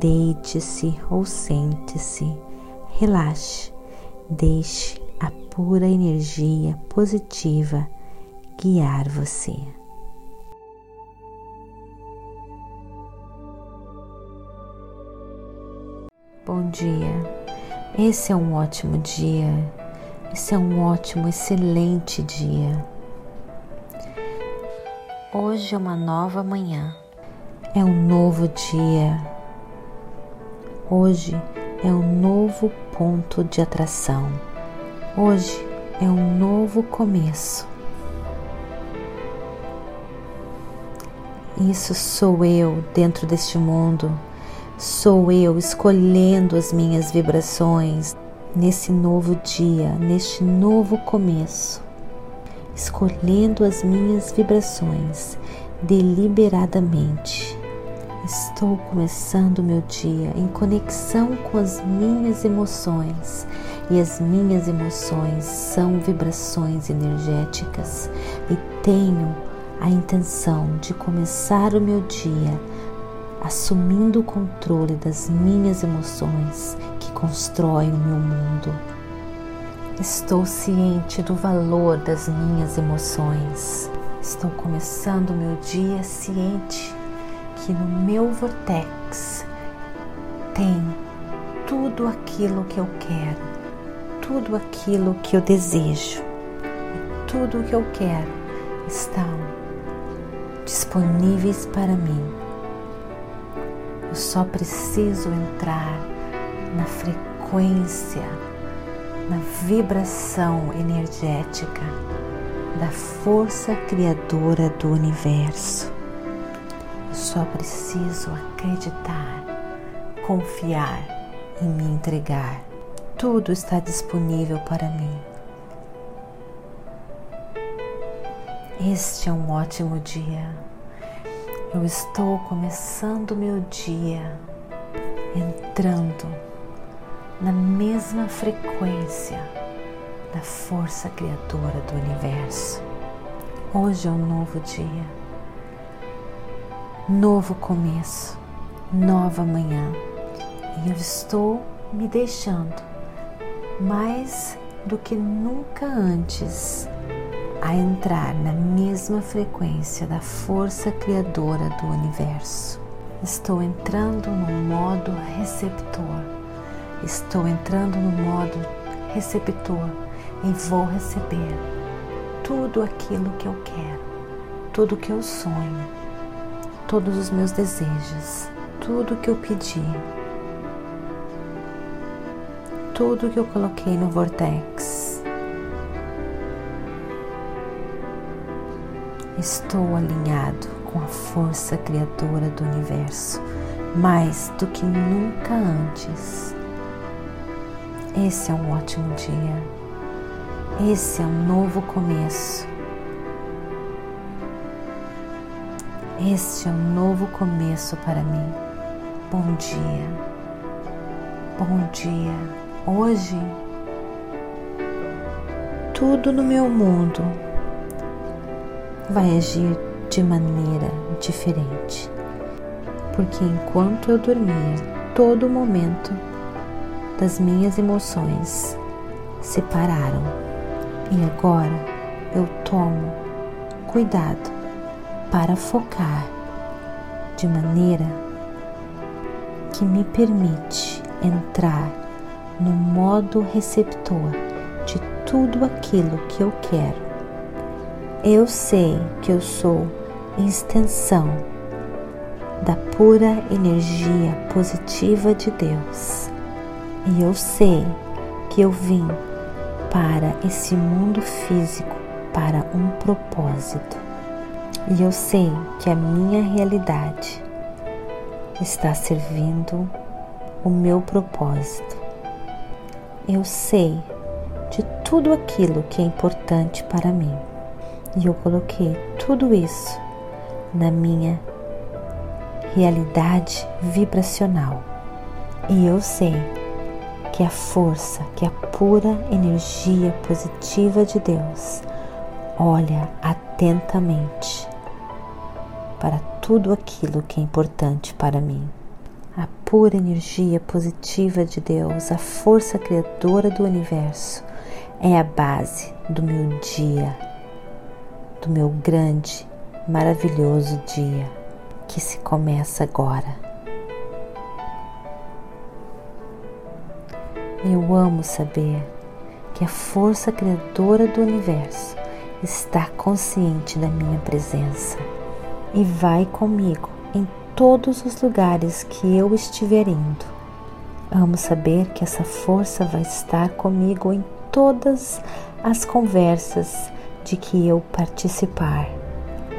Deite-se ou sente-se, relaxe, deixe a pura energia positiva guiar você. Bom dia, esse é um ótimo dia, esse é um ótimo, excelente dia. Hoje é uma nova manhã, é um novo dia Hoje é um novo ponto de atração. Hoje é um novo começo. Isso sou eu dentro deste mundo. Sou eu escolhendo as minhas vibrações nesse novo dia, neste novo começo. Escolhendo as minhas vibrações deliberadamente Estou começando meu dia em conexão com as minhas emoções e as minhas emoções são vibrações energéticas e tenho a intenção de começar o meu dia assumindo o controle das minhas emoções que constroem o meu mundo. Estou ciente do valor das minhas emoções. Estou começando o meu dia ciente que no meu vortex tem tudo aquilo que eu quero, tudo aquilo que eu desejo, tudo o que eu quero estão disponíveis para mim. Eu só preciso entrar na frequência, na vibração energética da força criadora do universo só preciso acreditar, confiar e me entregar. Tudo está disponível para mim. Este é um ótimo dia. Eu estou começando meu dia entrando na mesma frequência da força criadora do universo. Hoje é um novo dia novo começo, nova manhã. E eu estou me deixando mais do que nunca antes a entrar na mesma frequência da força criadora do universo. Estou entrando no modo receptor. Estou entrando no modo receptor e vou receber tudo aquilo que eu quero, tudo que eu sonho todos os meus desejos, tudo que eu pedi, tudo que eu coloquei no vortex. Estou alinhado com a força criadora do universo mais do que nunca antes. Esse é um ótimo dia. Esse é um novo começo. Este é um novo começo para mim. Bom dia. Bom dia. Hoje, tudo no meu mundo vai agir de maneira diferente. Porque enquanto eu dormia, todo momento das minhas emoções se pararam. E agora eu tomo cuidado para focar de maneira que me permite entrar no modo receptor de tudo aquilo que eu quero. Eu sei que eu sou extensão da pura energia positiva de Deus. E eu sei que eu vim para esse mundo físico para um propósito. E eu sei que a minha realidade está servindo o meu propósito. Eu sei de tudo aquilo que é importante para mim e eu coloquei tudo isso na minha realidade vibracional. E eu sei que a força, que a pura energia positiva de Deus olha atentamente para tudo aquilo que é importante para mim. A pura energia positiva de Deus, a força criadora do universo, é a base do meu dia, do meu grande, maravilhoso dia que se começa agora. Eu amo saber que a força criadora do universo está consciente da minha presença e vai comigo em todos os lugares que eu estiver indo. Amo saber que essa força vai estar comigo em todas as conversas de que eu participar.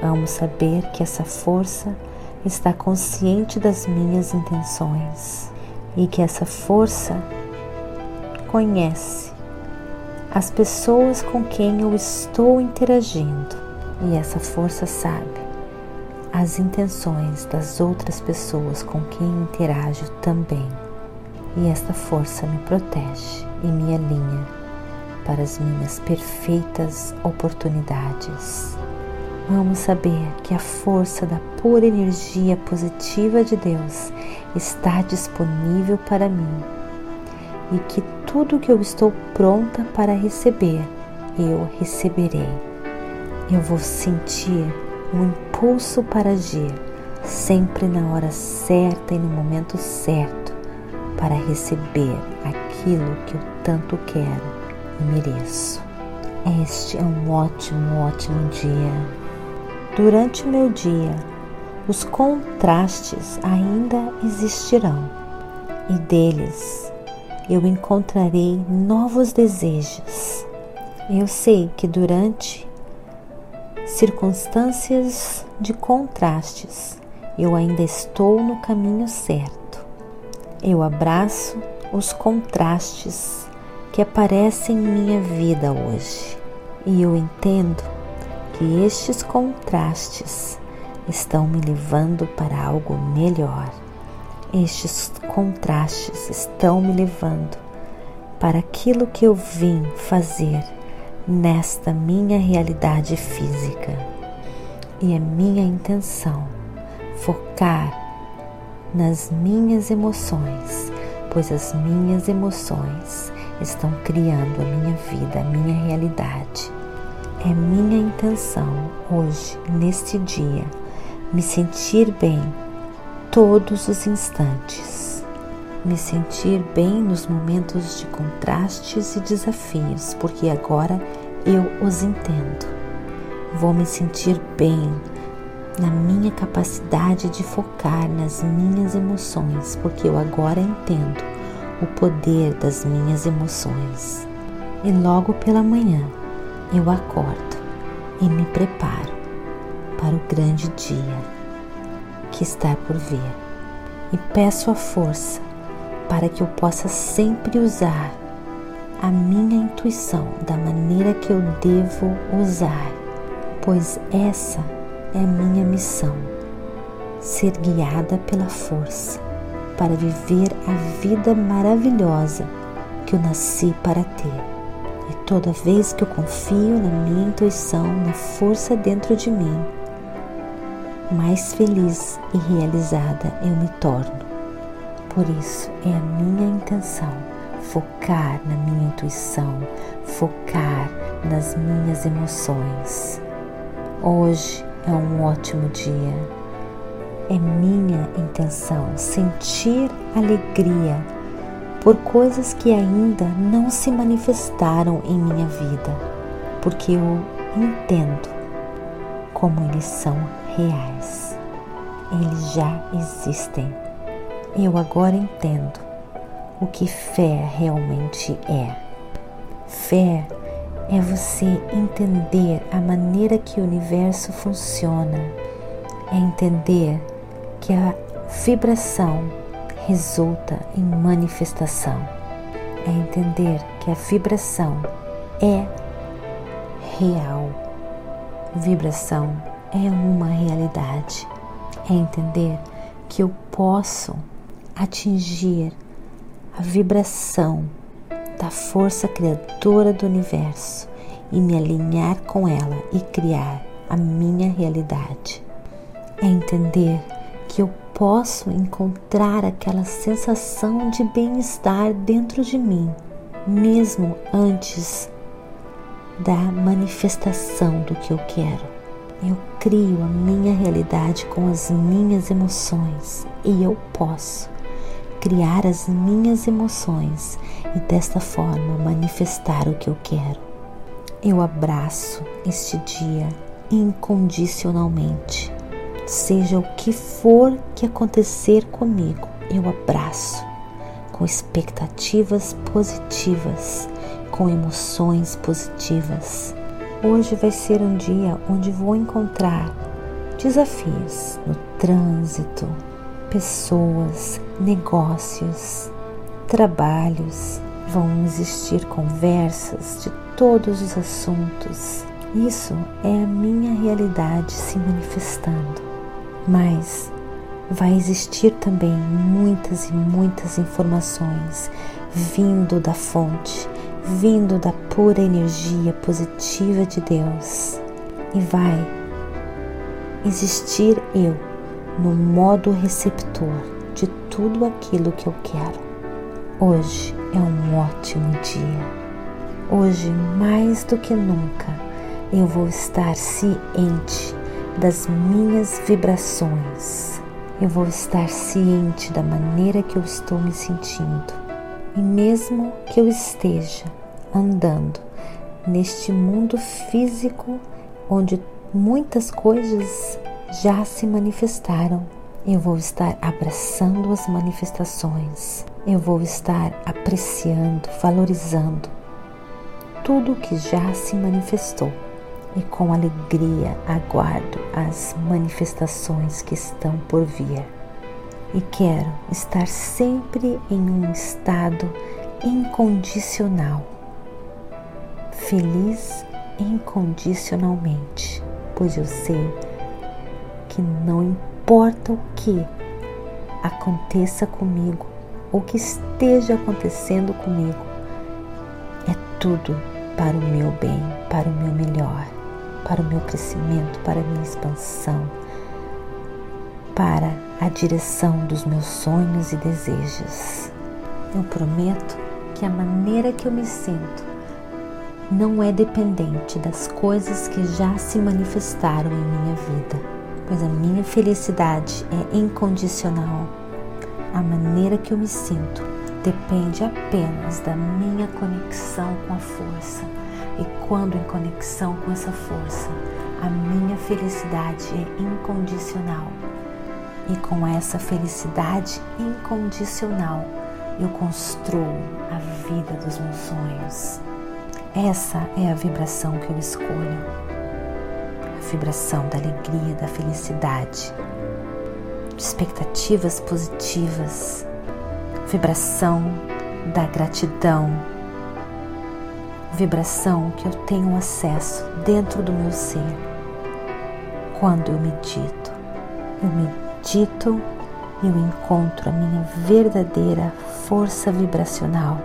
Amo saber que essa força está consciente das minhas intenções e que essa força conhece as pessoas com quem eu estou interagindo e essa força sabe as intenções das outras pessoas com quem interajo também. E esta força me protege e me alinha para as minhas perfeitas oportunidades. Vamos saber que a força da pura energia positiva de Deus está disponível para mim e que tudo que eu estou pronta para receber, eu receberei. Eu vou sentir um impulso para agir, sempre na hora certa e no momento certo, para receber aquilo que eu tanto quero e mereço. Este é um ótimo, ótimo dia. Durante o meu dia, os contrastes ainda existirão e deles eu encontrarei novos desejos. Eu sei que durante circunstâncias de contrastes, eu ainda estou no caminho certo. Eu abraço os contrastes que aparecem em minha vida hoje e eu entendo que estes contrastes estão me levando para algo melhor. Estes contrastes estão me levando para aquilo que eu vim fazer nesta minha realidade física. E é minha intenção focar nas minhas emoções, pois as minhas emoções estão criando a minha vida, a minha realidade. É minha intenção hoje, neste dia, me sentir bem todos os instantes me sentir bem nos momentos de contrastes e desafios, porque agora eu os entendo. Vou me sentir bem na minha capacidade de focar nas minhas emoções, porque eu agora entendo o poder das minhas emoções. E logo pela manhã eu acordo e me preparo para o grande dia que está por vir. E peço a força para que eu possa sempre usar a minha intuição da maneira que eu devo usar, pois essa é a minha missão ser guiada pela força para viver a vida maravilhosa que eu nasci para ter. E toda vez que eu confio na minha intuição, na força dentro de mim, mais feliz e realizada eu me torno. Por isso é a minha intenção focar na minha intuição, focar nas minhas emoções. Hoje é um ótimo dia. É minha intenção sentir alegria por coisas que ainda não se manifestaram em minha vida, porque eu entendo como eles são reais. Eles já existem eu agora entendo o que fé realmente é. Fé é você entender a maneira que o universo funciona, é entender que a vibração resulta em manifestação. É entender que a vibração é real. Vibração é uma realidade. É entender que eu posso atingir a vibração da força criadora do universo e me alinhar com ela e criar a minha realidade. É entender que eu posso encontrar aquela sensação de bem-estar dentro de mim, mesmo antes da manifestação do que eu quero. Eu crio a minha realidade com as minhas emoções e eu posso criar as minhas emoções e desta forma manifestar o que eu quero. Eu abraço este dia incondicionalmente. Seja o que for que acontecer comigo, eu abraço com expectativas positivas, com emoções positivas. Hoje vai ser um dia onde vou encontrar desafios no trânsito, pessoas, negócios, trabalhos. Vão existir conversas de todos os assuntos. Isso é a minha realidade se manifestando. Mas vai existir também muitas e muitas informações vindo da fonte, vindo da pura energia positiva de Deus. E vai existir eu no modo receptor de tudo aquilo que eu quero. Hoje é um ótimo dia. Hoje, mais do que nunca, eu vou estar ciente das minhas vibrações. Eu vou estar ciente da maneira que eu estou me sentindo. E mesmo que eu esteja andando neste mundo físico onde muitas coisas já se manifestaram, eu vou estar abraçando as manifestações. Eu vou estar apreciando, valorizando tudo que já se manifestou e com alegria aguardo as manifestações que estão por vir. E quero estar sempre em um estado incondicional, feliz incondicionalmente, pois eu sei que não importa o que aconteça comigo ou que esteja acontecendo comigo, é tudo para o meu bem, para o meu melhor, para o meu crescimento, para a minha expansão, para a direção dos meus sonhos e desejos. Eu prometo que a maneira que eu me sinto não é dependente das coisas que já se manifestaram em minha vida, pois a minha felicidade é incondicional. A maneira que eu me sinto depende apenas da minha conexão com a força. E quando em conexão com essa força, a minha felicidade é incondicional. E com essa felicidade incondicional, eu construo a vida dos meus sonhos. Essa é a vibração que eu escolho. Vibração da alegria, da felicidade, de expectativas positivas vibração da gratidão, vibração que eu tenho acesso dentro do meu ser quando eu medito. Eu medito e eu encontro a minha verdadeira força vibracional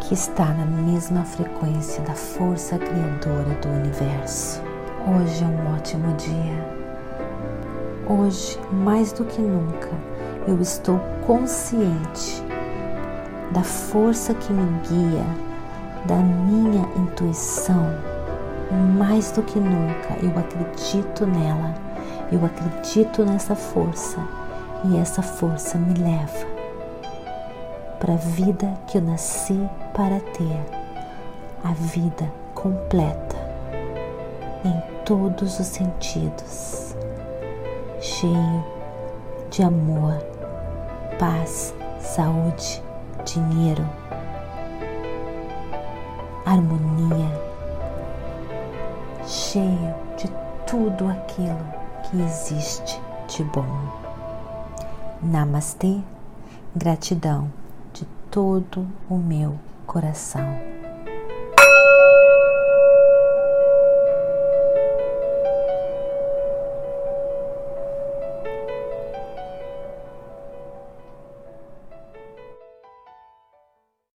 que está na mesma frequência da força criadora do universo. Hoje é um ótimo dia. Hoje, mais do que nunca, eu estou consciente da força que me guia, da minha intuição. Mais do que nunca, eu acredito nela, eu acredito nessa força e essa força me leva para a vida que eu nasci para ter, a vida completa em todos os sentidos, cheio de amor paz, saúde, dinheiro, harmonia, cheio de tudo aquilo que existe de bom. Namastê, Gratidão de todo o meu coração.